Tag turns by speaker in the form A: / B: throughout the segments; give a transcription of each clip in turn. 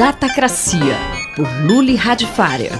A: Datacracia, por Luli Radifária.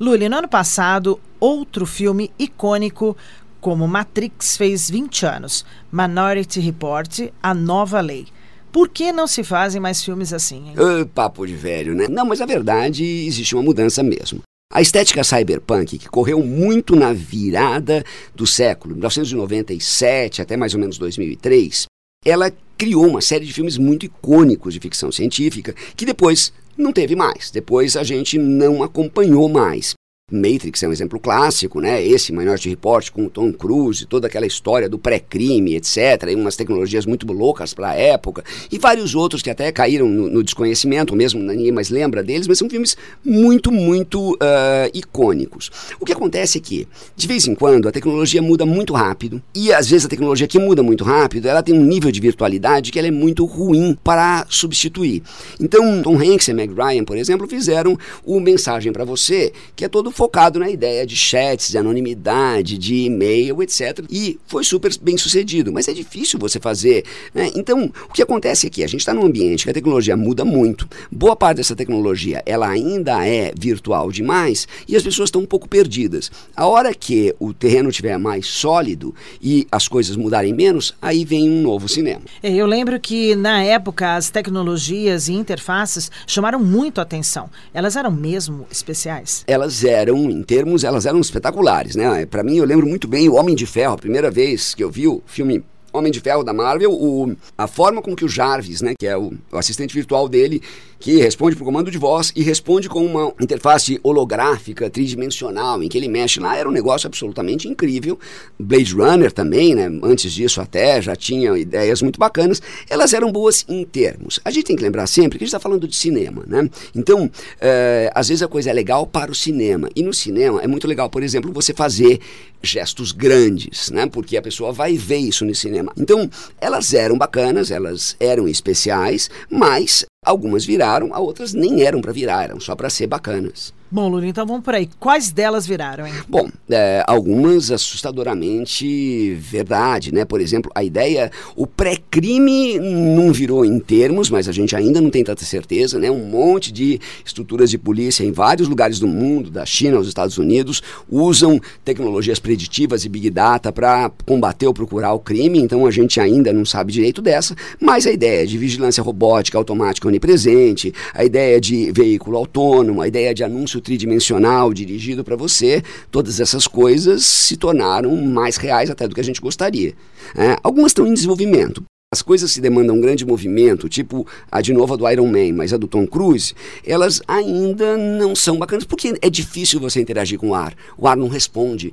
B: Luli, no ano passado, outro filme icônico como Matrix fez 20 anos. Minority Report, A Nova Lei. Por que não se fazem mais filmes assim? Hein?
C: Uh, papo de velho, né? Não, mas a verdade existe uma mudança mesmo. A estética cyberpunk, que correu muito na virada do século, 1997 até mais ou menos 2003, ela criou uma série de filmes muito icônicos de ficção científica que depois não teve mais. Depois a gente não acompanhou mais. Matrix é um exemplo clássico, né? Esse Minority Report com o Tom Cruise, toda aquela história do pré-crime, etc. E umas tecnologias muito loucas para a época. E vários outros que até caíram no, no, desconhecimento, mesmo ninguém mais lembra deles, mas são filmes muito, muito uh, icônicos. O que acontece é que, de vez em quando, a tecnologia muda muito rápido. E às vezes a tecnologia que muda muito rápido, ela tem um nível de virtualidade que ela é muito ruim para substituir. Então, Tom Hanks e Meg Ryan, por exemplo, fizeram o Mensagem para Você, que é todo focado na ideia de chats, de anonimidade, de e-mail, etc. E foi super bem sucedido, mas é difícil você fazer. Né? Então, o que acontece aqui? A gente está num ambiente que a tecnologia muda muito. Boa parte dessa tecnologia ela ainda é virtual demais e as pessoas estão um pouco perdidas. A hora que o terreno estiver mais sólido e as coisas mudarem menos, aí vem um novo cinema.
B: É, eu lembro que na época as tecnologias e interfaces chamaram muito a atenção. Elas eram mesmo especiais?
C: Elas eram eram, em termos, elas eram espetaculares, né? Para mim, eu lembro muito bem o Homem de Ferro, a primeira vez que eu vi o filme Homem de Ferro da Marvel, o, a forma com que o Jarvis, né, que é o, o assistente virtual dele, que responde por comando de voz e responde com uma interface holográfica, tridimensional, em que ele mexe lá, era um negócio absolutamente incrível. Blade Runner também, né, antes disso até, já tinha ideias muito bacanas. Elas eram boas em termos. A gente tem que lembrar sempre que a gente está falando de cinema, né? Então, é, às vezes a coisa é legal para o cinema. E no cinema é muito legal, por exemplo, você fazer gestos grandes, né? Porque a pessoa vai ver isso no cinema. Então, elas eram bacanas, elas eram especiais, mas algumas viraram, outras nem eram para virar, eram só para ser bacanas.
B: Bom, Lula, então vamos por aí. Quais delas viraram, hein?
C: Bom, é, algumas assustadoramente verdade, né? Por exemplo, a ideia, o pré-crime não virou em termos, mas a gente ainda não tem tanta certeza, né? Um monte de estruturas de polícia em vários lugares do mundo, da China aos Estados Unidos, usam tecnologias preditivas e big data para combater ou procurar o crime, então a gente ainda não sabe direito dessa, mas a ideia de vigilância robótica automática onipresente, a ideia de veículo autônomo, a ideia de anúncio tridimensional dirigido para você, todas essas coisas se tornaram mais reais até do que a gente gostaria. É, algumas estão em desenvolvimento. As coisas se demandam um grande movimento, tipo a de novo do Iron Man, mas a do Tom Cruise, elas ainda não são bacanas, porque é difícil você interagir com o ar. O ar não responde.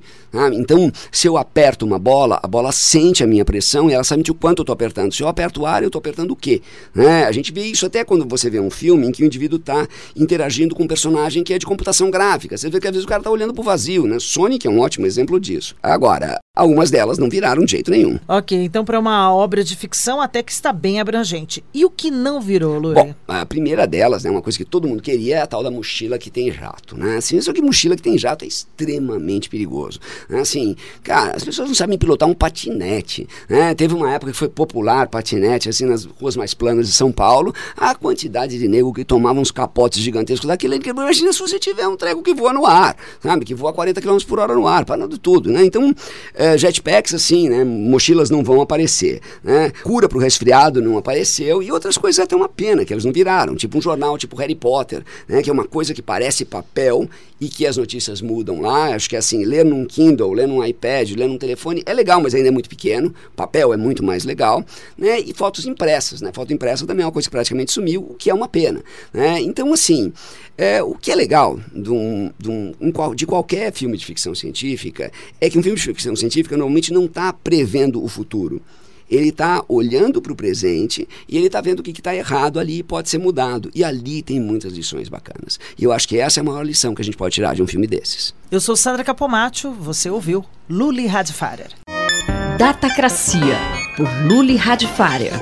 C: Então, se eu aperto uma bola, a bola sente a minha pressão e ela sabe o quanto eu estou apertando. Se eu aperto o ar, eu estou apertando o quê? Né? A gente vê isso até quando você vê um filme em que o indivíduo está interagindo com um personagem que é de computação gráfica. Você vê que às vezes o cara está olhando para o vazio. Né? Sonic é um ótimo exemplo disso. Agora, algumas delas não viraram de jeito nenhum.
B: Ok, então para uma obra de ficção até que está bem abrangente. E o que não virou, Luiz?
C: Bom, a primeira delas, né, uma coisa que todo mundo queria é a tal da mochila que tem jato, né? Assim, só que mochila que tem jato é extremamente perigoso. Assim, cara, as pessoas não sabem pilotar um patinete, né? Teve uma época que foi popular patinete, assim, nas ruas mais planas de São Paulo, a quantidade de nego que tomava uns capotes gigantescos daquele, que imagina se você tiver um treco que voa no ar, sabe? Que voa 40 km por hora no ar, parando tudo, né? Então, é, jetpacks, assim, né? Mochilas não vão aparecer, né? cura para o resfriado não apareceu e outras coisas até uma pena que elas não viraram, tipo um jornal tipo Harry Potter, né, que é uma coisa que parece papel e que as notícias mudam lá. Acho que é assim, ler num Kindle, ler num iPad, ler num telefone é legal, mas ainda é muito pequeno. Papel é muito mais legal, né? E fotos impressas, né? Foto impressa também é uma coisa que praticamente sumiu, o que é uma pena, né? Então assim, é, o que é legal de, um, de, um, de qualquer filme de ficção científica é que um filme de ficção científica normalmente não está prevendo o futuro ele está olhando para o presente e ele está vendo o que está errado ali e pode ser mudado. E ali tem muitas lições bacanas. E eu acho que essa é a maior lição que a gente pode tirar de um filme desses.
B: Eu sou Sandra Capomatto, você ouviu Luli Radfarer.
A: Datacracia, por Luli Radfarer.